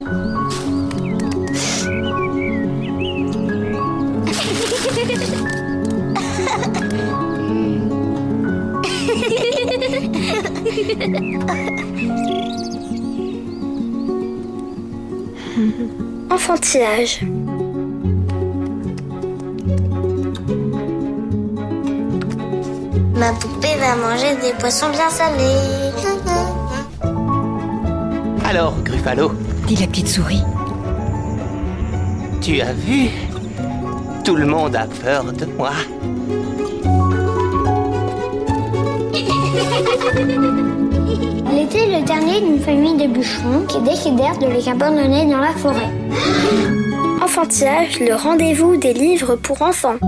Enfantillage. Ma poupée va manger des poissons bien salés. Alors, Gruffalo, dit la petite souris. tu as vu? Tout le monde a peur de moi. Il était le dernier d'une famille de bûcherons qui décidèrent de les abandonner dans la forêt. Enfantillage, le rendez-vous des livres pour enfants.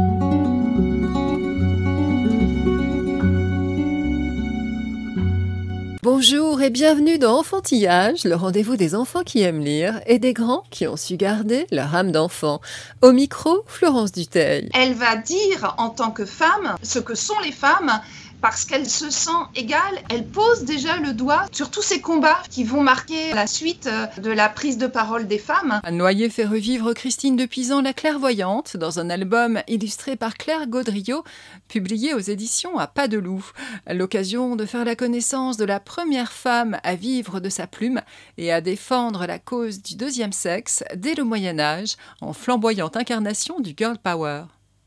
Bonjour et bienvenue dans Enfantillage, le rendez-vous des enfants qui aiment lire et des grands qui ont su garder leur âme d'enfant. Au micro, Florence Duteil. Elle va dire en tant que femme ce que sont les femmes parce qu'elle se sent égale. Elle pose déjà le doigt sur tous ces combats qui vont marquer la suite euh, de la prise de parole des femmes. Anne Noyer fait revivre Christine de Pisan la clairvoyante dans un album illustré par Claire Gaudriot, publié aux éditions à Pas de Loup. L'occasion de faire la connaissance de la première femme à vivre de sa plume et à défendre la cause du deuxième sexe dès le Moyen Âge en flamboyante incarnation du girl power.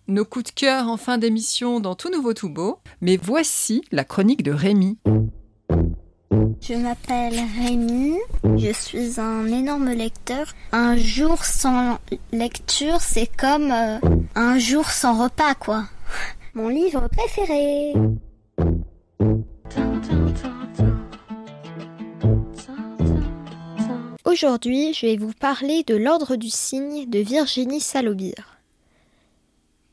Nos coups de cœur en fin d'émission dans Tout Nouveau Tout Beau, mais voici la chronique de Rémi. Je m'appelle Rémi, je suis un énorme lecteur. Un jour sans lecture, c'est comme euh, un jour sans repas, quoi. Mon livre préféré. Aujourd'hui, je vais vous parler de l'ordre du cygne de Virginie Salobir.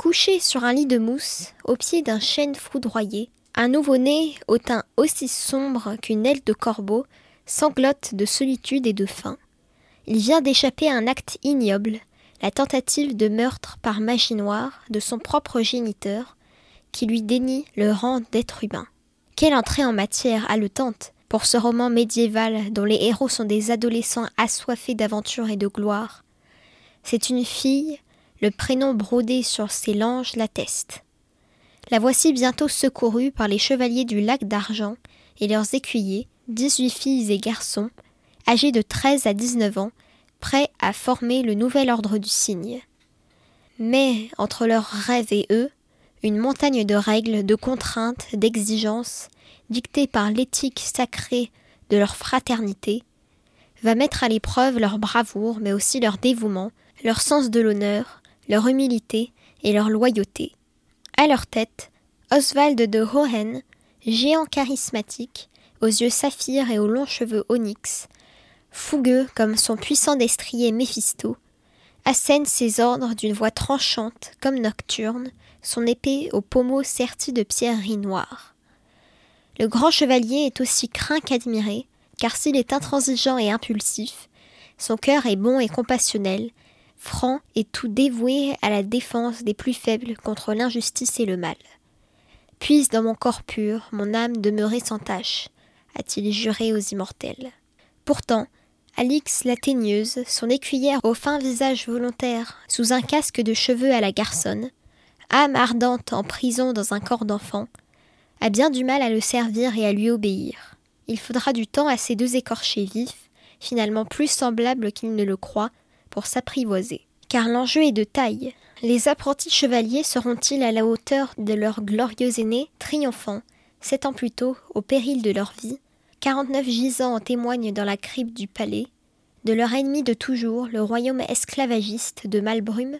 Couché sur un lit de mousse, au pied d'un chêne foudroyé, un nouveau-né, au teint aussi sombre qu'une aile de corbeau, sanglote de solitude et de faim. Il vient d'échapper à un acte ignoble, la tentative de meurtre par magie noire de son propre géniteur, qui lui dénie le rang d'être humain. Quelle entrée en matière haletante pour ce roman médiéval dont les héros sont des adolescents assoiffés d'aventure et de gloire. C'est une fille, le prénom brodé sur ses langes l'atteste. La voici bientôt secourue par les chevaliers du lac d'argent et leurs écuyers, dix-huit filles et garçons, âgés de treize à dix-neuf ans, prêts à former le nouvel ordre du cygne. Mais entre leurs rêves et eux, une montagne de règles, de contraintes, d'exigences, dictées par l'éthique sacrée de leur fraternité, va mettre à l'épreuve leur bravoure, mais aussi leur dévouement, leur sens de l'honneur, leur humilité et leur loyauté. À leur tête, Oswald de Hohen, géant charismatique, aux yeux saphir et aux longs cheveux onyx, fougueux comme son puissant destrier Méphisto, assène ses ordres d'une voix tranchante comme nocturne, son épée au pommeau serti de pierreries noires. Le grand chevalier est aussi craint qu'admiré, car s'il est intransigeant et impulsif, son cœur est bon et compassionnel, franc et tout dévoué à la défense des plus faibles contre l'injustice et le mal. Puise dans mon corps pur, mon âme demeurée sans tache, a-t-il juré aux immortels. Pourtant, Alix la teigneuse, son écuyère au fin visage volontaire, sous un casque de cheveux à la garçonne, âme ardente en prison dans un corps d'enfant, a bien du mal à le servir et à lui obéir. Il faudra du temps à ces deux écorchés vifs, finalement plus semblables qu'ils ne le croient, pour s'apprivoiser. Car l'enjeu est de taille. Les apprentis chevaliers seront-ils à la hauteur de leur glorieux aîné, triomphant, sept ans plus tôt, au péril de leur vie? Quarante-neuf gisants en témoignent dans la crypte du palais. De leur ennemi de toujours, le royaume esclavagiste de Malbrume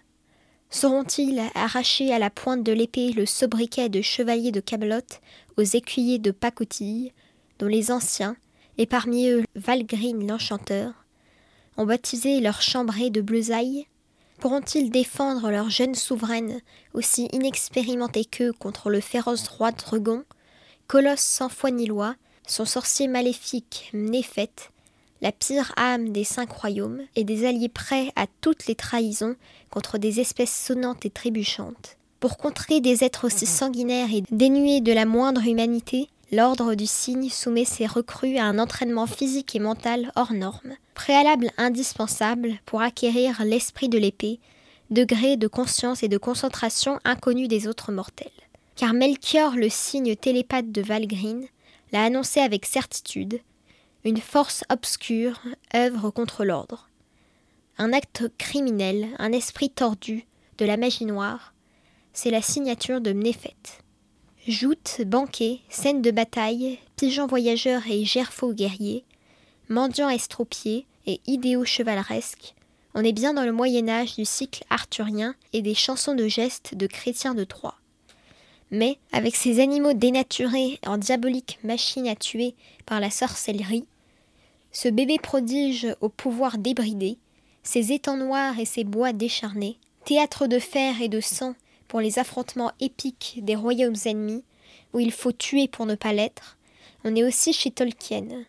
Sauront-ils arracher à la pointe de l'épée le sobriquet de chevalier de Camelot aux écuyers de pacotille, dont les anciens, et parmi eux Valgrine l'enchanteur, ont baptisé leur chambrée de bleusailles Pourront-ils défendre leur jeune souveraine, aussi inexpérimentée qu'eux contre le féroce roi Drugon, colosse sans foi ni loi, son sorcier maléfique Néphet, la pire âme des cinq royaumes, et des alliés prêts à toutes les trahisons contre des espèces sonnantes et trébuchantes. Pour contrer des êtres aussi sanguinaires et dénués de la moindre humanité, L'ordre du cygne soumet ses recrues à un entraînement physique et mental hors norme, préalable indispensable pour acquérir l'esprit de l'épée, degré de conscience et de concentration inconnu des autres mortels. Car Melchior, le cygne télépathe de Valgrind, l'a annoncé avec certitude, une force obscure œuvre contre l'ordre. Un acte criminel, un esprit tordu, de la magie noire, c'est la signature de Mnéphet. Joutes, banquets, scènes de bataille, pigeons voyageurs et gerfaux guerriers, mendiants estropiés et idéaux chevaleresques, on est bien dans le Moyen Âge du cycle arthurien et des chansons de gestes de chrétiens de Troie. Mais, avec ces animaux dénaturés en diabolique machine à tuer par la sorcellerie, ce bébé prodige au pouvoir débridé, ces étangs noirs et ces bois décharnés, théâtre de fer et de sang pour les affrontements épiques des royaumes ennemis, où il faut tuer pour ne pas l'être, on est aussi chez Tolkien,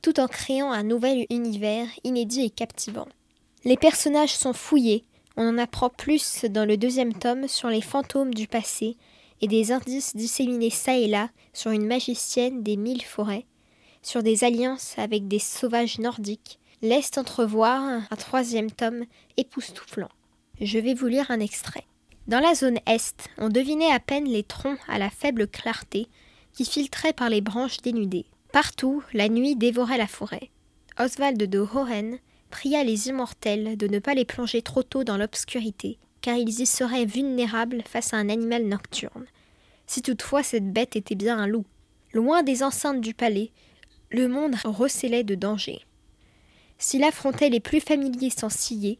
tout en créant un nouvel univers inédit et captivant. Les personnages sont fouillés, on en apprend plus dans le deuxième tome sur les fantômes du passé et des indices disséminés çà et là sur une magicienne des mille forêts, sur des alliances avec des sauvages nordiques, laissent entrevoir un troisième tome époustouflant. Je vais vous lire un extrait. Dans la zone est, on devinait à peine les troncs à la faible clarté qui filtraient par les branches dénudées. Partout, la nuit dévorait la forêt. Oswald de Hohen pria les immortels de ne pas les plonger trop tôt dans l'obscurité, car ils y seraient vulnérables face à un animal nocturne. Si toutefois cette bête était bien un loup. Loin des enceintes du palais, le monde recélait de dangers. S'il affrontait les plus familiers sans scier,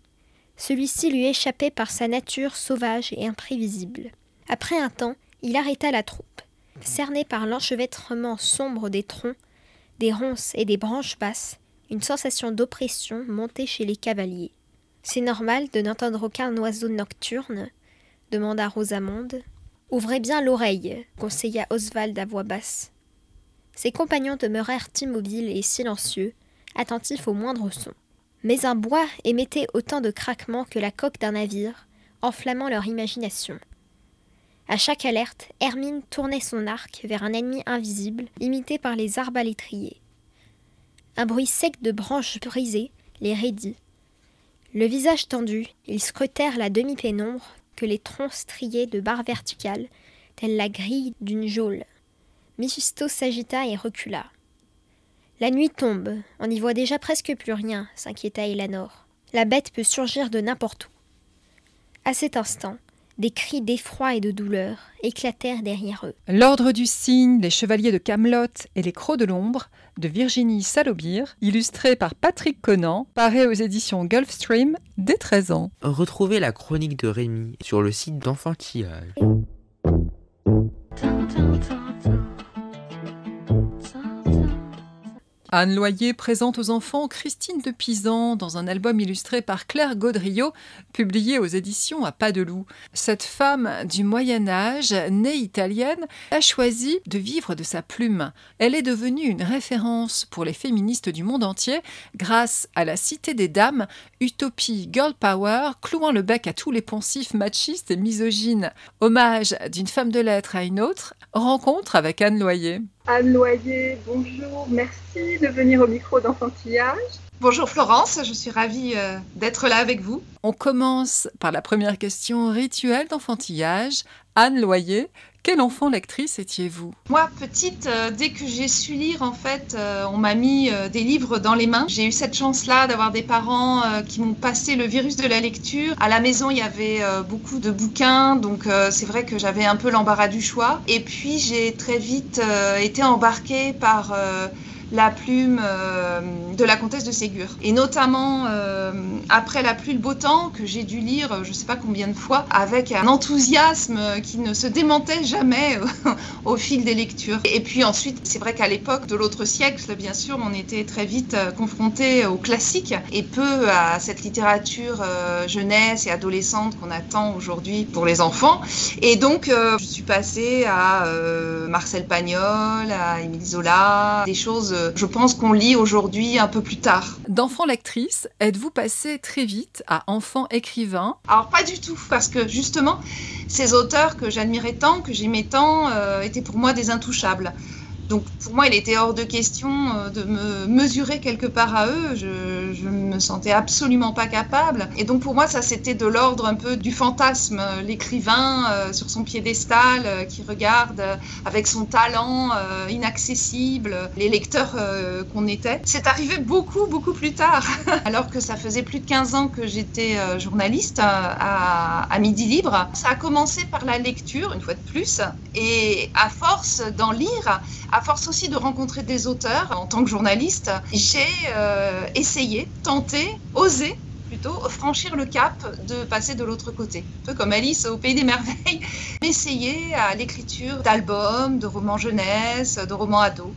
celui-ci lui échappait par sa nature sauvage et imprévisible. Après un temps, il arrêta la troupe. Cerné par l'enchevêtrement sombre des troncs, des ronces et des branches basses, une sensation d'oppression montait chez les cavaliers. C'est normal de n'entendre aucun oiseau nocturne? demanda Rosamonde. Ouvrez bien l'oreille, conseilla Oswald à voix basse. Ses compagnons demeurèrent immobiles et silencieux, attentifs au moindre son mais un bois émettait autant de craquements que la coque d'un navire, enflammant leur imagination. À chaque alerte, Hermine tournait son arc vers un ennemi invisible, imité par les arbalétriers. Un bruit sec de branches brisées les raidit. Le visage tendu, ils scrutèrent la demi-pénombre que les troncs striaient de barres verticales, telle la grille d'une geôle. Mephisto s'agita et recula. La nuit tombe, on n'y voit déjà presque plus rien, s'inquiéta Elanor. La bête peut surgir de n'importe où. À cet instant, des cris d'effroi et de douleur éclatèrent derrière eux. L'Ordre du Cygne, les Chevaliers de Camelot et les Crocs de l'Ombre de Virginie Salobir, illustré par Patrick Conan, paraît aux éditions Gulfstream dès 13 ans. Retrouvez la chronique de Rémi sur le site d'enfantillage. Anne Loyer présente aux enfants Christine de Pisan dans un album illustré par Claire Gaudriot, publié aux éditions à Pas de Loup. Cette femme du Moyen Âge, née italienne, a choisi de vivre de sa plume. Elle est devenue une référence pour les féministes du monde entier grâce à la Cité des Dames, utopie girl power, clouant le bec à tous les poncifs machistes et misogynes. Hommage d'une femme de lettres à une autre, rencontre avec Anne Loyer. Anne Loyer, bonjour, merci de venir au micro d'enfantillage. Bonjour Florence, je suis ravie euh, d'être là avec vous. On commence par la première question rituelle d'enfantillage. Anne Loyer, quel enfant lectrice étiez-vous? Moi, petite, euh, dès que j'ai su lire, en fait, euh, on m'a mis des livres dans les mains. J'ai eu cette chance-là d'avoir des parents qui m'ont passé le virus de la lecture. À la maison, il y avait beaucoup de bouquins, donc c'est vrai que j'avais un peu l'embarras du choix. Et puis, j'ai très vite été embarquée par la plume euh, de la comtesse de Ségur. Et notamment euh, après La pluie, le beau temps, que j'ai dû lire euh, je ne sais pas combien de fois, avec un enthousiasme qui ne se démentait jamais au fil des lectures. Et puis ensuite, c'est vrai qu'à l'époque de l'autre siècle, bien sûr, on était très vite confronté aux classiques et peu à cette littérature jeunesse et adolescente qu'on attend aujourd'hui pour les enfants. Et donc, je suis passée à Marcel Pagnol, à Émile Zola, des choses je pense qu'on lit aujourd'hui un peu plus tard. D'enfant lectrice, êtes-vous passé très vite à enfant écrivain? Alors pas du tout, parce que justement, ces auteurs que j'admirais tant, que j'aimais tant, euh, étaient pour moi des intouchables. Donc pour moi, il était hors de question euh, de me mesurer quelque part à eux. Je, ne me sentais absolument pas capable. Et donc pour moi, ça c'était de l'ordre un peu du fantasme, l'écrivain euh, sur son piédestal euh, qui regarde avec son talent inaccessible les lecteurs qu'on était. C'est arrivé beaucoup, beaucoup plus tard, alors que ça faisait plus de 15 ans que j'étais journaliste à Midi Libre. Ça a commencé par la lecture, une fois de plus, et à force d'en lire, à force aussi de rencontrer des auteurs en tant que journaliste, j'ai euh, essayé, tenté, osé plutôt franchir le cap de passer de l'autre côté. Un peu comme Alice au Pays des Merveilles, essayer à l'écriture d'albums, de romans jeunesse, de romans ados.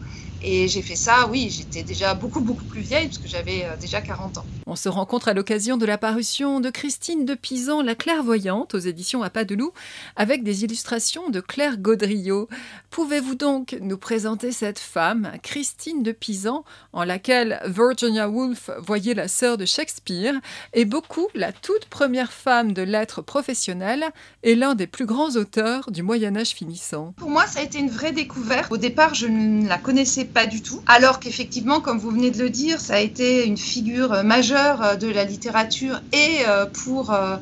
Et j'ai fait ça, oui, j'étais déjà beaucoup, beaucoup plus vieille, puisque j'avais euh, déjà 40 ans. On se rencontre à l'occasion de la parution de Christine de Pisan, La Clairvoyante, aux éditions à pas de loup, avec des illustrations de Claire Gaudriot. Pouvez-vous donc nous présenter cette femme, Christine de Pisan, en laquelle Virginia Woolf voyait la sœur de Shakespeare, et beaucoup la toute première femme de lettres professionnelles et l'un des plus grands auteurs du Moyen Âge finissant? Pour moi, ça a été une vraie découverte. Au départ, je ne la connaissais pas du tout. Alors qu'effectivement, comme vous venez de le dire, ça a été une figure majeure de la littérature et euh, pour euh,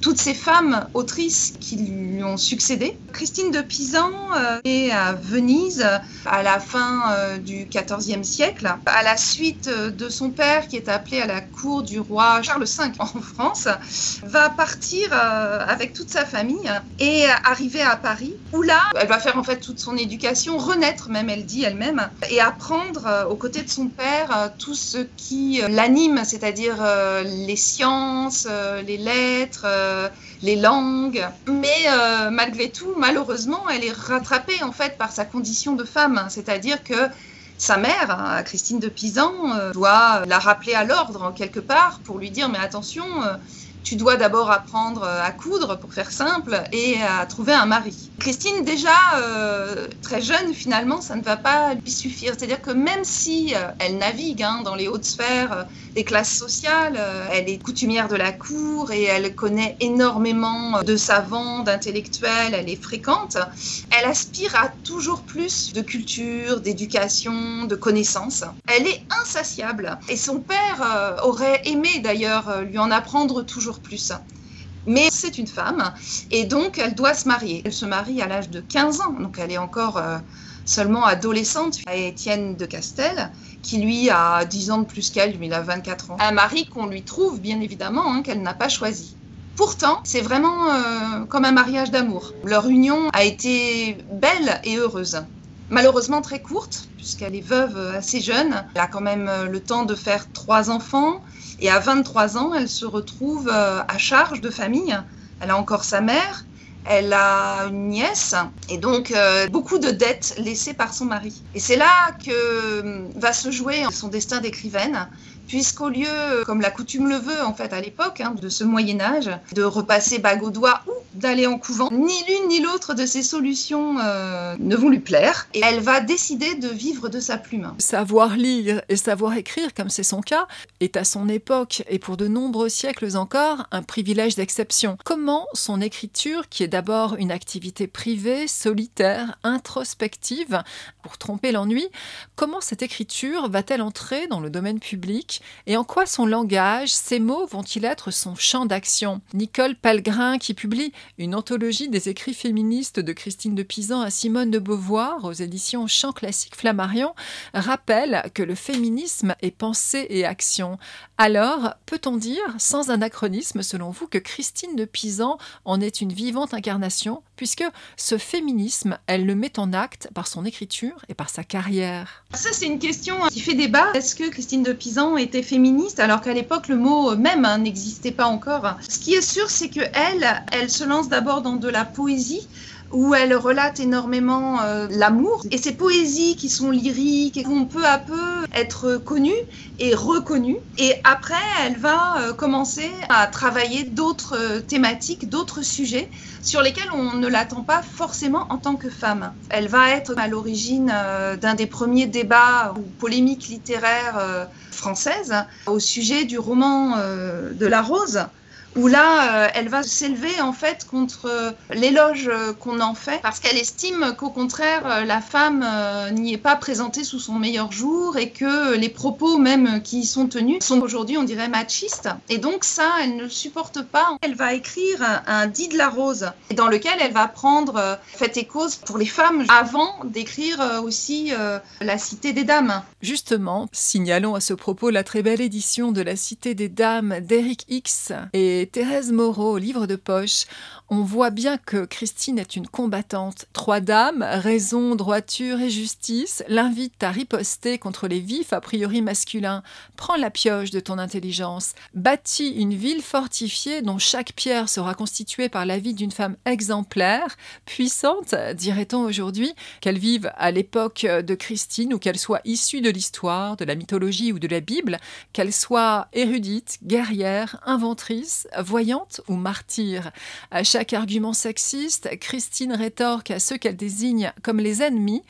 toutes ces femmes autrices qui lui ont succédé. Christine de Pisan euh, est à Venise à la fin euh, du XIVe siècle, à la suite euh, de son père qui est appelé à la cour du roi Charles V en France, va partir avec toute sa famille et arriver à Paris, où là, elle va faire en fait toute son éducation, renaître même, elle dit elle-même, et apprendre aux côtés de son père tout ce qui l'anime, c'est-à-dire les sciences, les lettres, euh, les langues. Mais euh, malgré tout, malheureusement, elle est rattrapée en fait par sa condition de femme, c'est-à-dire que sa mère, hein, Christine de Pisan, euh, doit la rappeler à l'ordre quelque part pour lui dire mais attention, tu dois d'abord apprendre à coudre, pour faire simple, et à trouver un mari. Christine, déjà très jeune, finalement, ça ne va pas lui suffire. C'est-à-dire que même si elle navigue hein, dans les hautes sphères des classes sociales. Euh, elle est coutumière de la cour et elle connaît énormément de savants, d'intellectuels, elle est fréquente. Elle aspire à toujours plus de culture, d'éducation, de connaissances. Elle est insatiable et son père euh, aurait aimé d'ailleurs euh, lui en apprendre toujours plus. Mais c'est une femme et donc elle doit se marier. Elle se marie à l'âge de 15 ans, donc elle est encore seulement adolescente à Étienne de Castel qui lui a 10 ans de plus qu'elle, lui il a 24 ans. Un mari qu'on lui trouve bien évidemment, hein, qu'elle n'a pas choisi. Pourtant, c'est vraiment euh, comme un mariage d'amour. Leur union a été belle et heureuse. Malheureusement très courte, puisqu'elle est veuve assez jeune. Elle a quand même le temps de faire trois enfants. Et à 23 ans, elle se retrouve euh, à charge de famille. Elle a encore sa mère, elle a une nièce et donc euh, beaucoup de dettes laissées par son mari. Et c'est là que euh, va se jouer son destin d'écrivaine puisqu'au lieu, comme la coutume le veut en fait à l'époque hein, de ce Moyen Âge, de repasser bague au doigt ou d'aller en couvent, ni l'une ni l'autre de ces solutions euh, ne vont lui plaire, et elle va décider de vivre de sa plume. Savoir lire et savoir écrire, comme c'est son cas, est à son époque et pour de nombreux siècles encore un privilège d'exception. Comment son écriture, qui est d'abord une activité privée, solitaire, introspective, pour tromper l'ennui, comment cette écriture va-t-elle entrer dans le domaine public et en quoi son langage, ses mots vont-ils être son champ d'action? Nicole Palgrin, qui publie une anthologie des écrits féministes de Christine de Pisan à Simone de Beauvoir aux éditions Champ classique Flammarion, rappelle que le féminisme est pensée et action. Alors, peut-on dire, sans anachronisme selon vous, que Christine de Pisan en est une vivante incarnation, puisque ce féminisme, elle le met en acte par son écriture et par sa carrière? Ça, c'est une question qui fait débat. Est-ce que Christine de Pisan était féministe alors qu'à l'époque le mot même hein, n'existait pas encore? Ce qui est sûr, c'est que elle, elle se lance d'abord dans de la poésie où elle relate énormément euh, l'amour. Et ces poésies qui sont lyriques vont peu à peu être connues et reconnues. Et après, elle va euh, commencer à travailler d'autres euh, thématiques, d'autres sujets sur lesquels on ne l'attend pas forcément en tant que femme. Elle va être à l'origine d'un des premiers débats ou polémiques littéraires françaises au sujet du roman de la rose où là, euh, elle va s'élever en fait contre euh, l'éloge euh, qu'on en fait, parce qu'elle estime qu'au contraire, la femme n'y est pas présentée sous son meilleur jour et que les propos même qui y sont tenus sont aujourd'hui, on dirait, machistes. Et donc ça, elle ne le supporte pas. Elle va écrire un, dit de la rose, dans lequel elle va prendre fait et cause pour les femmes avant d'écrire aussi la Cité des Dames. Justement, signalons à ce propos la très belle édition de la Cité des Dames d'Eric X et Thérèse Moreau, livre de poche, on voit bien que Christine est une combattante. Trois dames, raison, droiture et justice, l'invitent à riposter contre les vifs a priori masculins. Prends la pioche de ton intelligence. Bâtis une ville fortifiée dont chaque pierre sera constituée par la vie d'une femme exemplaire, puissante, dirait-on aujourd'hui, qu'elle vive à l'époque de Christine ou qu'elle soit issue de l'histoire, de la mythologie ou de la Bible, qu'elle soit érudite, guerrière, inventrice, voyante ou martyre. À chaque argument sexiste, Christine rétorque à ceux qu'elle désigne comme les ennemis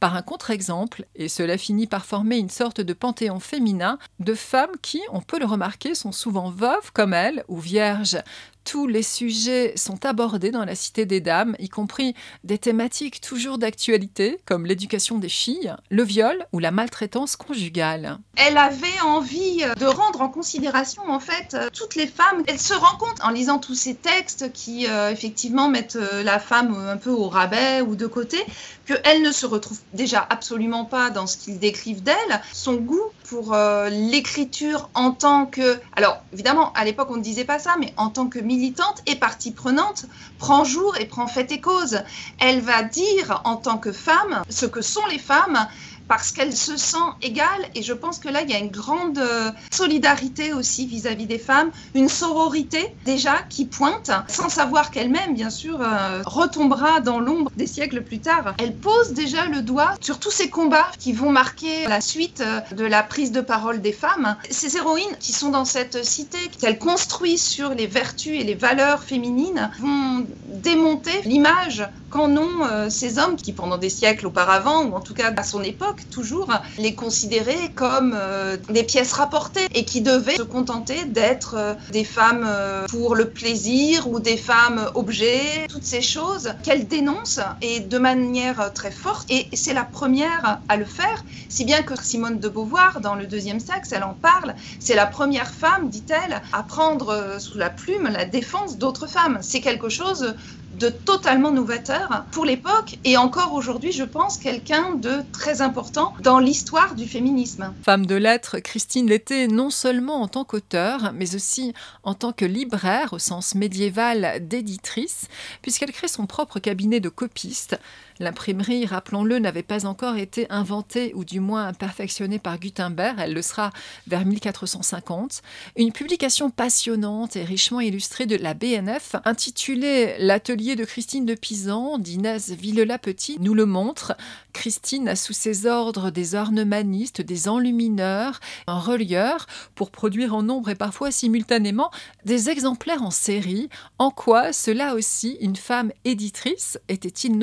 par un contre-exemple, et cela finit par former une sorte de panthéon féminin de femmes qui, on peut le remarquer, sont souvent veuves comme elle ou vierges, tous les sujets sont abordés dans la Cité des Dames, y compris des thématiques toujours d'actualité, comme l'éducation des filles, le viol ou la maltraitance conjugale. Elle avait envie de rendre en considération en fait toutes les femmes. Elle se rend compte en lisant tous ces textes qui euh, effectivement mettent euh, la femme un peu au rabais ou de côté, qu'elle ne se retrouve déjà absolument pas dans ce qu'ils décrivent d'elle. Son goût pour euh, l'écriture en tant que... Alors évidemment, à l'époque on ne disait pas ça, mais en tant que militante et partie prenante, prend jour et prend fait et cause. Elle va dire en tant que femme ce que sont les femmes parce qu'elle se sent égale. Et je pense que là, il y a une grande euh, solidarité aussi vis-à-vis des femmes, une sororité déjà qui pointe, sans savoir qu'elle-même, bien sûr, euh, retombera dans l'ombre des siècles plus tard. Elle pose déjà le doigt sur tous ces combats qui vont marquer la suite euh, de la prise de parole des femmes. Ces héroïnes qui sont dans cette cité, qu'elles construisent sur les vertus et les valeurs féminines, vont démonter l'image qu'en ont ces hommes qui, pendant des siècles auparavant, ou en tout cas à son époque, toujours les considérer comme euh, des pièces rapportées et qui devaient se contenter d'être euh, des femmes euh, pour le plaisir ou des femmes objets, toutes ces choses qu'elle dénonce et de manière très forte. Et c'est la première à le faire, si bien que Simone de Beauvoir, dans le deuxième sexe, elle en parle. C'est la première femme, dit-elle, à prendre sous la plume la défense d'autres femmes. C'est quelque chose de totalement novateur pour l'époque et encore aujourd'hui, je pense, quelqu'un de très important dans l'histoire du féminisme. Femme de lettres, Christine l'était non seulement en tant qu'auteur, mais aussi en tant que libraire au sens médiéval d'éditrice, puisqu'elle crée son propre cabinet de copiste L'imprimerie, rappelons-le, n'avait pas encore été inventée ou du moins perfectionnée par Gutenberg. Elle le sera vers 1450. Une publication passionnante et richement illustrée de la BNF, intitulée L'atelier de Christine de Pisan d'Inès Villela-Petit, nous le montre. Christine a sous ses ordres des ornemanistes, des enlumineurs, un relieur pour produire en nombre et parfois simultanément des exemplaires en série. En quoi cela aussi, une femme éditrice était-il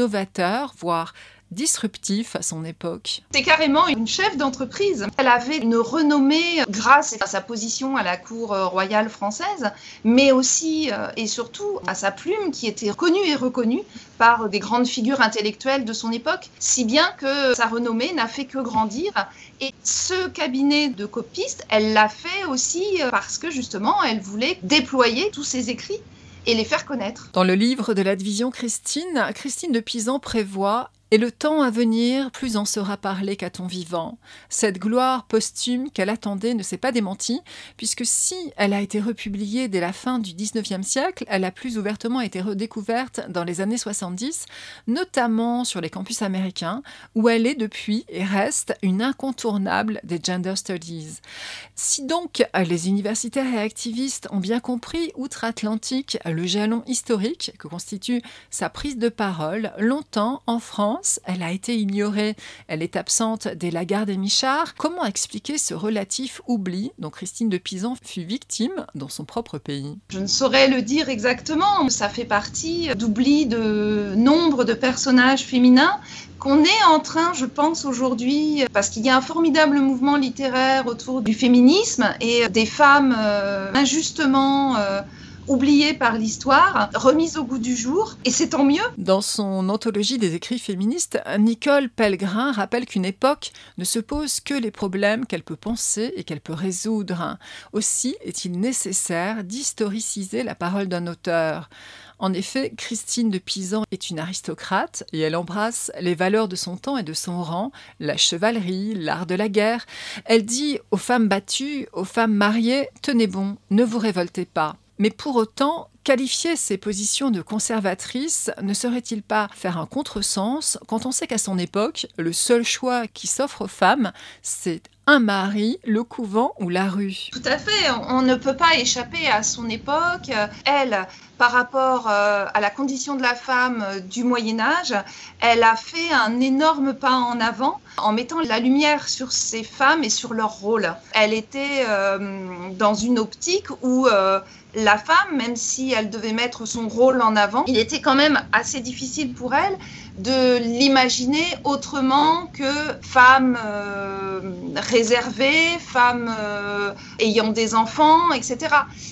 voire disruptif à son époque. C'est carrément une chef d'entreprise. Elle avait une renommée grâce à sa position à la cour royale française, mais aussi euh, et surtout à sa plume qui était connue et reconnue par des grandes figures intellectuelles de son époque, si bien que sa renommée n'a fait que grandir. Et ce cabinet de copistes, elle l'a fait aussi parce que justement, elle voulait déployer tous ses écrits et les faire connaître. Dans le livre de la division Christine, Christine de Pisan prévoit et le temps à venir, plus en sera parlé qu'à ton vivant. Cette gloire posthume qu'elle attendait ne s'est pas démentie, puisque si elle a été republiée dès la fin du XIXe siècle, elle a plus ouvertement été redécouverte dans les années 70, notamment sur les campus américains, où elle est depuis et reste une incontournable des gender studies. Si donc les universitaires et activistes ont bien compris outre-Atlantique le jalon historique que constitue sa prise de parole, longtemps en France, elle a été ignorée, elle est absente dès la gare des Michards. Comment expliquer ce relatif oubli dont Christine de Pisan fut victime dans son propre pays? Je ne saurais le dire exactement, ça fait partie d'oubli de nombre de personnages féminins qu'on est en train, je pense aujourd'hui, parce qu'il y a un formidable mouvement littéraire autour du féminisme et des femmes euh, injustement... Euh, oubliées par l'histoire, remises au goût du jour, et c'est tant mieux. Dans son anthologie des écrits féministes, Nicole Pellegrin rappelle qu'une époque ne se pose que les problèmes qu'elle peut penser et qu'elle peut résoudre. Aussi est-il nécessaire d'historiciser la parole d'un auteur. En effet, Christine de Pisan est une aristocrate et elle embrasse les valeurs de son temps et de son rang, la chevalerie, l'art de la guerre. Elle dit aux femmes battues, aux femmes mariées, tenez bon, ne vous révoltez pas. Mais pour autant, qualifier ces positions de conservatrices ne serait-il pas faire un contresens quand on sait qu'à son époque, le seul choix qui s'offre aux femmes, c'est un mari, le couvent ou la rue Tout à fait, on ne peut pas échapper à son époque. Elle, par rapport euh, à la condition de la femme euh, du Moyen Âge, elle a fait un énorme pas en avant en mettant la lumière sur ces femmes et sur leur rôle. Elle était euh, dans une optique où la femme, même si elle devait mettre son rôle en avant, il était quand même assez difficile pour elle de l'imaginer autrement que femme euh, réservée, femme euh, ayant des enfants, etc.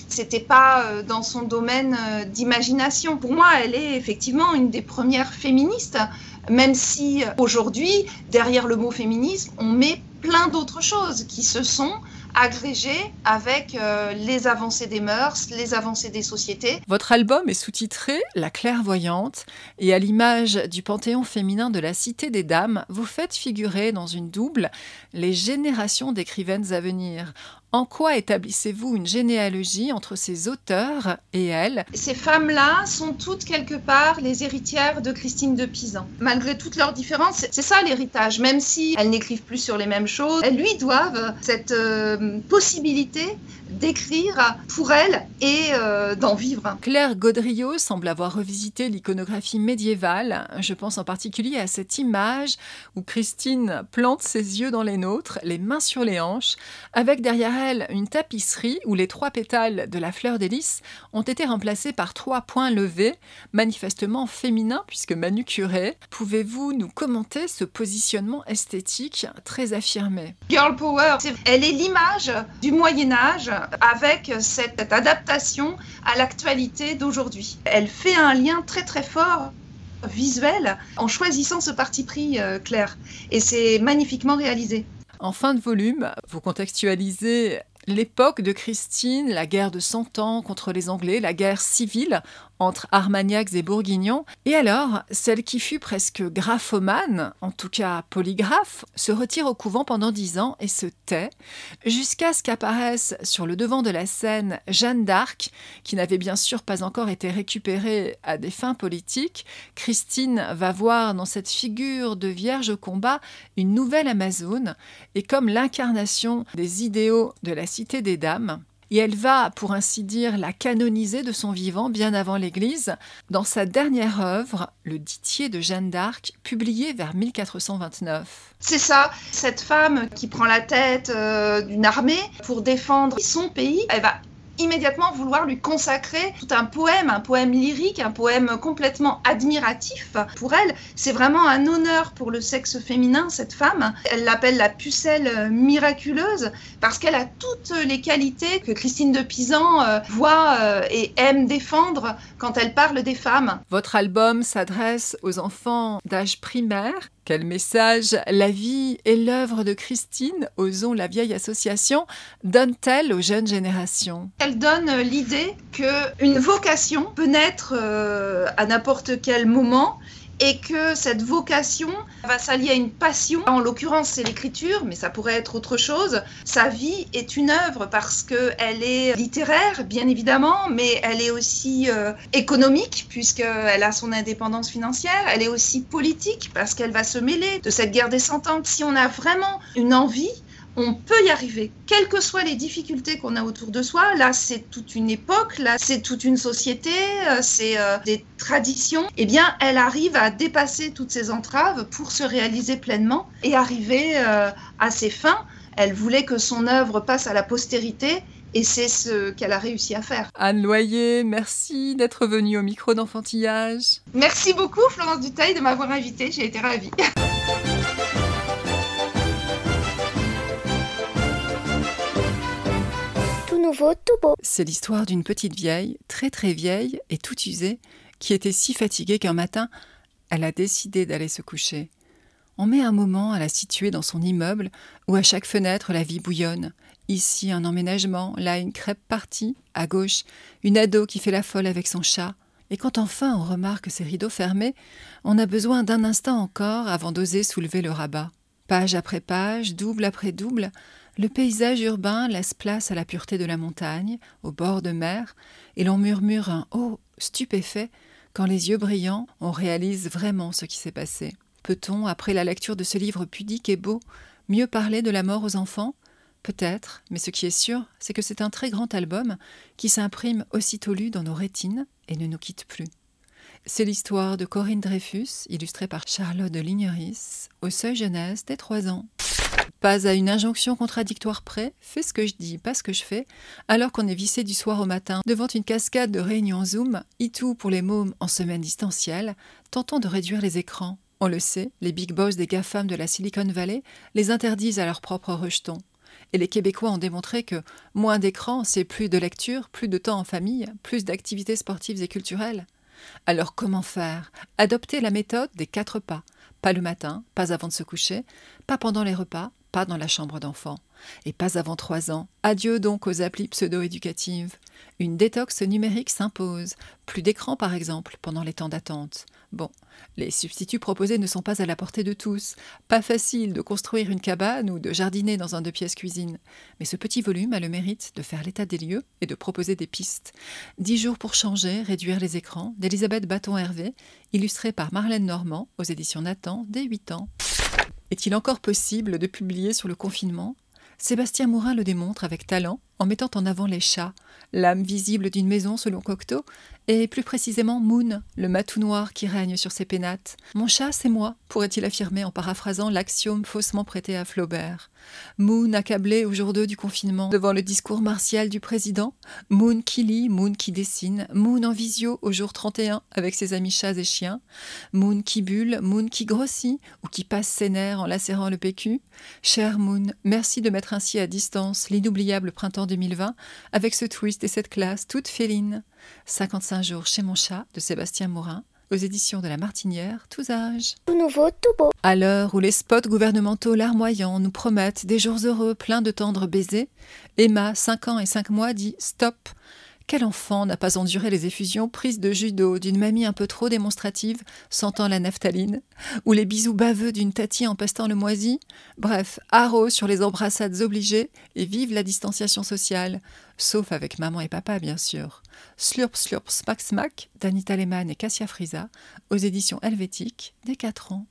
C'était pas euh, dans son domaine d'imagination. Pour moi, elle est effectivement une des premières féministes, même si aujourd'hui, derrière le mot féminisme, on met plein d'autres choses qui se sont agrégé avec euh, les avancées des mœurs, les avancées des sociétés. Votre album est sous-titré La clairvoyante et à l'image du panthéon féminin de la Cité des Dames, vous faites figurer dans une double les générations d'écrivaines à venir. En quoi établissez-vous une généalogie entre ces auteurs et elles Ces femmes-là sont toutes quelque part les héritières de Christine de Pisan. Malgré toutes leurs différences, c'est ça l'héritage. Même si elles n'écrivent plus sur les mêmes choses, elles lui doivent cette euh, possibilité d'écrire pour elles et euh, d'en vivre. Claire Gaudriot semble avoir revisité l'iconographie médiévale. Je pense en particulier à cette image où Christine plante ses yeux dans les nôtres, les mains sur les hanches, avec derrière une tapisserie où les trois pétales de la fleur d'hélice ont été remplacés par trois points levés, manifestement féminins puisque manucurés. Pouvez-vous nous commenter ce positionnement esthétique très affirmé? Girl Power, elle est l'image du Moyen Âge avec cette adaptation à l'actualité d'aujourd'hui. Elle fait un lien très très fort visuel en choisissant ce parti pris euh, clair. Et c'est magnifiquement réalisé. En fin de volume, vous contextualisez l'époque de Christine, la guerre de Cent Ans contre les Anglais, la guerre civile entre Armagnacs et Bourguignons. Et alors, celle qui fut presque graphomane, en tout cas polygraphe, se retire au couvent pendant dix ans et se tait, jusqu'à ce qu'apparaisse sur le devant de la scène Jeanne d'Arc, qui n'avait bien sûr pas encore été récupérée à des fins politiques. Christine va voir dans cette figure de Vierge au combat une nouvelle Amazone, et comme l'incarnation des idéaux de la Cité des Dames, et elle va, pour ainsi dire, la canoniser de son vivant bien avant l'Église, dans sa dernière œuvre, Le Ditier de Jeanne d'Arc, publiée vers 1429. C'est ça, cette femme qui prend la tête euh, d'une armée pour défendre son pays, elle va immédiatement vouloir lui consacrer tout un poème, un poème lyrique, un poème complètement admiratif. Pour elle, c'est vraiment un honneur pour le sexe féminin, cette femme. Elle l'appelle la pucelle miraculeuse parce qu'elle a toutes les qualités que Christine de Pisan euh, voit euh, et aime défendre quand elle parle des femmes. Votre album s'adresse aux enfants d'âge primaire quel message. La vie et l'œuvre de Christine, Osons la vieille association, donne-t-elle aux jeunes générations? Elle donne l'idée qu'une vocation peut naître euh, à n'importe quel moment et que cette vocation va s'allier à une passion. En l'occurrence, c'est l'écriture, mais ça pourrait être autre chose. Sa vie est une œuvre parce qu'elle est littéraire, bien évidemment, mais elle est aussi euh, économique, puisqu'elle a son indépendance financière. Elle est aussi politique, parce qu'elle va se mêler de cette guerre des cent ans. Si on a vraiment une envie, on peut y arriver, quelles que soient les difficultés qu'on a autour de soi. Là, c'est toute une époque, là, c'est toute une société, euh, c'est euh, des traditions. Eh bien, elle arrive à dépasser toutes ces entraves pour se réaliser pleinement et arriver euh, à ses fins. Elle voulait que son œuvre passe à la postérité et c'est ce qu'elle a réussi à faire. Anne Loyer, merci d'être venue au micro d'enfantillage. Merci beaucoup Florence Dutaille de m'avoir invitée, j'ai été ravie. Tout tout. C'est l'histoire d'une petite vieille, très très vieille et toute usée, qui était si fatiguée qu'un matin, elle a décidé d'aller se coucher. On met un moment à la situer dans son immeuble où à chaque fenêtre la vie bouillonne. Ici un emménagement, là une crêpe partie, à gauche une ado qui fait la folle avec son chat. Et quand enfin on remarque ces rideaux fermés, on a besoin d'un instant encore avant d'oser soulever le rabat. Page après page, double après double, le paysage urbain laisse place à la pureté de la montagne, au bord de mer, et l'on murmure un oh stupéfait quand les yeux brillants, on réalise vraiment ce qui s'est passé. Peut-on, après la lecture de ce livre pudique et beau, mieux parler de la mort aux enfants? Peut-être, mais ce qui est sûr, c'est que c'est un très grand album qui s'imprime aussitôt lu dans nos rétines et ne nous quitte plus. C'est l'histoire de Corinne Dreyfus, illustrée par Charlotte de Ligneris, au seuil jeunesse des trois ans. Pas à une injonction contradictoire près, fais ce que je dis, pas ce que je fais, alors qu'on est vissé du soir au matin devant une cascade de réunions Zoom, tout pour les mômes en semaine distancielle, tentant de réduire les écrans. On le sait, les big boss des GAFAM de la Silicon Valley les interdisent à leurs propres rejetons. Et les Québécois ont démontré que moins d'écran, c'est plus de lecture, plus de temps en famille, plus d'activités sportives et culturelles. Alors comment faire? Adopter la méthode des quatre pas. Pas le matin, pas avant de se coucher, pas pendant les repas, pas dans la chambre d'enfant. Et pas avant trois ans. Adieu donc aux applis pseudo-éducatives. Une détox numérique s'impose. Plus d'écran par exemple pendant les temps d'attente. Bon, les substituts proposés ne sont pas à la portée de tous. Pas facile de construire une cabane ou de jardiner dans un deux pièces cuisine. Mais ce petit volume a le mérite de faire l'état des lieux et de proposer des pistes. Dix jours pour changer, réduire les écrans, d'Elisabeth Bâton-Hervé, illustrée par Marlène Normand aux éditions Nathan, dès 8 ans. Est-il encore possible de publier sur le confinement? Sébastien Mourin le démontre avec talent en mettant en avant les chats, l'âme visible d'une maison selon Cocteau, et plus précisément Moon, le matou noir qui règne sur ses pénates. Mon chat, c'est moi, pourrait-il affirmer en paraphrasant l'axiome faussement prêté à Flaubert. Moon accablé au jour 2 du confinement devant le discours martial du président, Moon qui lit, Moon qui dessine, Moon en visio au jour 31 avec ses amis chats et chiens, Moon qui bulle, Moon qui grossit ou qui passe ses nerfs en lacérant le PQ. Cher Moon, merci de mettre ainsi à distance l'inoubliable printemps 2020 avec ce twist et cette classe toute féline. 55 jours chez mon chat de Sébastien Morin aux éditions de La Martinière, tous âges. Tout nouveau, tout beau. À l'heure où les spots gouvernementaux larmoyants nous promettent des jours heureux pleins de tendres baisers, Emma, 5 ans et 5 mois, dit Stop quel enfant n'a pas enduré les effusions prises de judo d'une mamie un peu trop démonstrative, sentant la naphtaline, ou les bisous baveux d'une tatie empestant le moisi? Bref, haro sur les embrassades obligées et vive la distanciation sociale, sauf avec maman et papa, bien sûr. Slurp, slurp, smack, smack, d'Anita Lehmann et Cassia Frisa, aux éditions helvétiques, des 4 ans.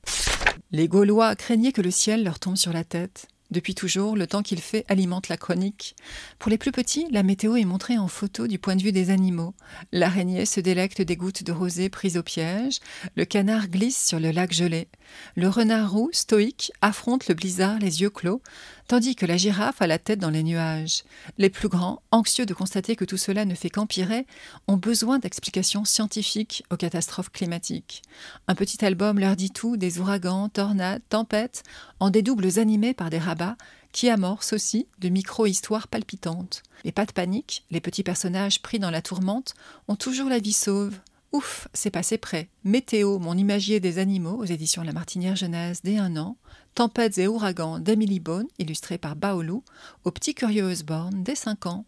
Les Gaulois craignaient que le ciel leur tombe sur la tête. Depuis toujours, le temps qu'il fait alimente la chronique. Pour les plus petits, la météo est montrée en photo du point de vue des animaux. L'araignée se délecte des gouttes de rosée prises au piège. Le canard glisse sur le lac gelé. Le renard roux, stoïque, affronte le blizzard les yeux clos, tandis que la girafe a la tête dans les nuages. Les plus grands, anxieux de constater que tout cela ne fait qu'empirer, ont besoin d'explications scientifiques aux catastrophes climatiques. Un petit album leur dit tout des ouragans, tornades, tempêtes, en des doubles animés par des rabats qui amorcent aussi de micro-histoires palpitantes. Mais pas de panique, les petits personnages pris dans la tourmente ont toujours la vie sauve. Ouf, c'est passé près. Météo, mon imagier des animaux, aux éditions La Martinière Jeunesse, dès un an. Tempêtes et ouragans d'Emily Bone, illustré par Baolou, au petit curieux Osborne, dès 5 ans.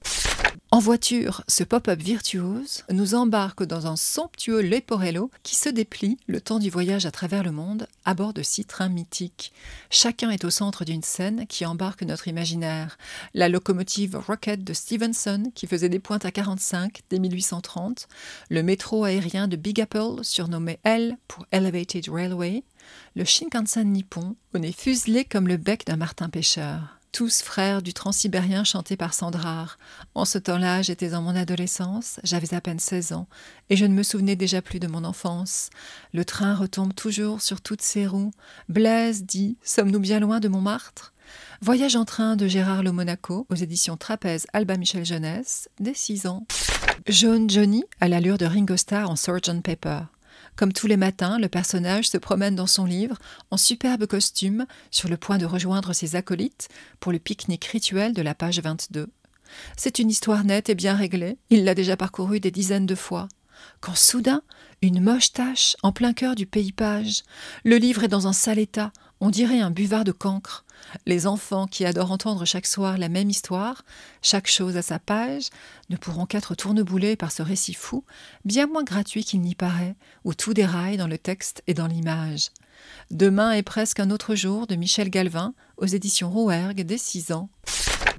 En voiture, ce pop-up virtuose nous embarque dans un somptueux Leporello qui se déplie le temps du voyage à travers le monde à bord de six trains mythiques. Chacun est au centre d'une scène qui embarque notre imaginaire. La locomotive Rocket de Stevenson qui faisait des pointes à 45 dès 1830, le métro aérien de Big Apple surnommé L pour Elevated Railway, le Shinkansen nippon au nez fuselé comme le bec d'un martin pêcheur tous frères du transsibérien chanté par Sandrard. En ce temps-là, j'étais en mon adolescence, j'avais à peine 16 ans, et je ne me souvenais déjà plus de mon enfance. Le train retombe toujours sur toutes ses roues. Blaise dit Sommes-nous bien loin de Montmartre? Voyage en train de Gérard Le Monaco aux éditions Trapèze Alba Michel Jeunesse, dès 6 ans. Jaune Johnny à l'allure de Ringo Starr en Sgt Pepper. Comme tous les matins, le personnage se promène dans son livre en superbe costume, sur le point de rejoindre ses acolytes pour le pique-nique rituel de la page 22. C'est une histoire nette et bien réglée. Il l'a déjà parcourue des dizaines de fois. Quand soudain, une moche tache en plein cœur du pays page. Le livre est dans un sale état, on dirait un buvard de cancre. Les enfants qui adorent entendre chaque soir la même histoire, chaque chose à sa page, ne pourront qu'être tourneboulés par ce récit fou, bien moins gratuit qu'il n'y paraît, où tout déraille dans le texte et dans l'image. Demain est presque un autre jour de Michel Galvin aux éditions Rouergue dès six ans.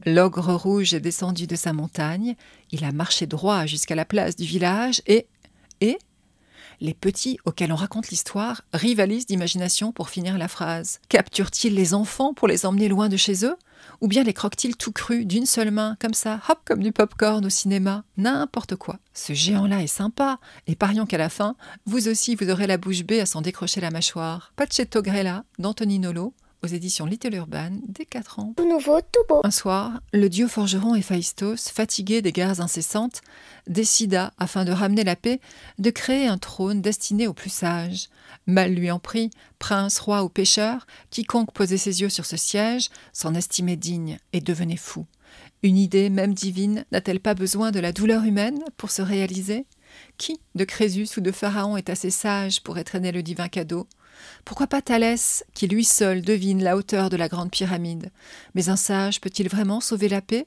L'ogre rouge est descendu de sa montagne, il a marché droit jusqu'à la place du village et. et. Les petits auxquels on raconte l'histoire rivalisent d'imagination pour finir la phrase. Capturent-ils les enfants pour les emmener loin de chez eux? Ou bien les croquent-ils tout crus d'une seule main, comme ça, hop, comme du pop-corn au cinéma? N'importe quoi. Ce géant-là est sympa, et parions qu'à la fin, vous aussi vous aurez la bouche bée à s'en décrocher la mâchoire. Pachetto Grella, d'Anthony Nolo, aux éditions Little Urban dès 4 ans. Tout nouveau, tout beau. Un soir, le dieu forgeron Héphaïstos, fatigué des guerres incessantes, décida, afin de ramener la paix, de créer un trône destiné aux plus sages. Mal lui en prit, prince, roi ou pêcheur, quiconque posait ses yeux sur ce siège s'en estimait digne et devenait fou. Une idée, même divine, n'a-t-elle pas besoin de la douleur humaine pour se réaliser? Qui, de Crésus ou de Pharaon, est assez sage pour étreiner le divin cadeau? Pourquoi pas Thalès, qui lui seul devine la hauteur de la grande pyramide? Mais un sage peut-il vraiment sauver la paix?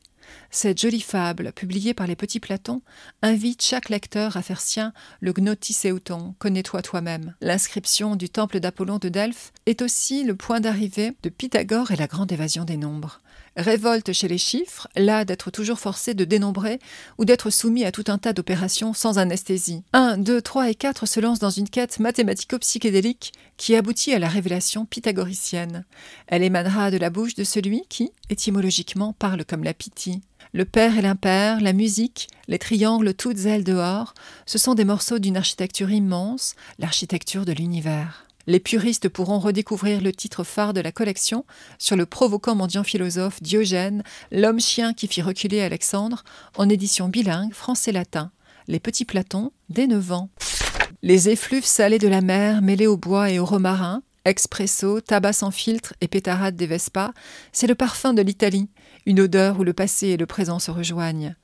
Cette jolie fable, publiée par les petits Platons, invite chaque lecteur à faire sien le Gnotiseuton, connais-toi toi-même. L'inscription du temple d'Apollon de Delphes est aussi le point d'arrivée de Pythagore et la grande évasion des nombres. Révolte chez les chiffres, là d'être toujours forcé de dénombrer ou d'être soumis à tout un tas d'opérations sans anesthésie. 1, 2, 3 et 4 se lancent dans une quête mathématico-psychédélique qui aboutit à la révélation pythagoricienne. Elle émanera de la bouche de celui qui, étymologiquement, parle comme la Pythie. Le père et l'impair, la musique, les triangles toutes ailes dehors, ce sont des morceaux d'une architecture immense, l'architecture de l'univers. Les puristes pourront redécouvrir le titre phare de la collection sur le provoquant mendiant philosophe Diogène, l'homme-chien qui fit reculer Alexandre, en édition bilingue français-latin. Les petits Platons, dès 9 ans. Les effluves salés de la mer mêlés au bois et au romarin, expresso, tabac sans filtre et pétarade des Vespas, c'est le parfum de l'Italie, une odeur où le passé et le présent se rejoignent.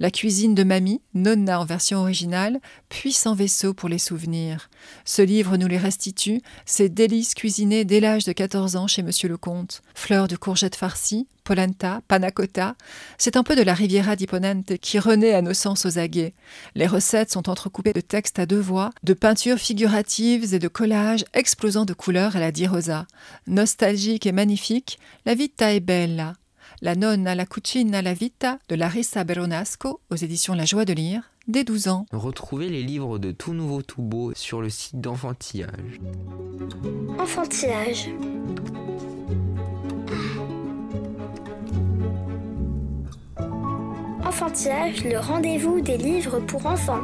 La cuisine de mamie, Nonna en version originale, puissant vaisseau pour les souvenirs. Ce livre nous les restitue, ces délices cuisinées dès l'âge de 14 ans chez Monsieur le Comte. Fleurs de courgettes farcies, polenta, panna cotta, c'est un peu de la Riviera di Ponente qui renaît à nos sens aux aguets. Les recettes sont entrecoupées de textes à deux voix, de peintures figuratives et de collages explosant de couleurs à la di rosa. Nostalgique et magnifique, la vita est bella. La nonna la cucina la vita de Larissa Beronasco aux éditions La Joie de lire dès 12 ans. Retrouvez les livres de Tout Nouveau Tout Beau sur le site d'Enfantillage. Enfantillage. Enfantillage, le rendez-vous des livres pour enfants.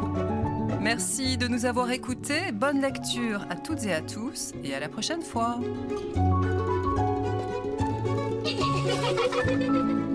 Merci de nous avoir écoutés. Bonne lecture à toutes et à tous et à la prochaine fois. Thank you.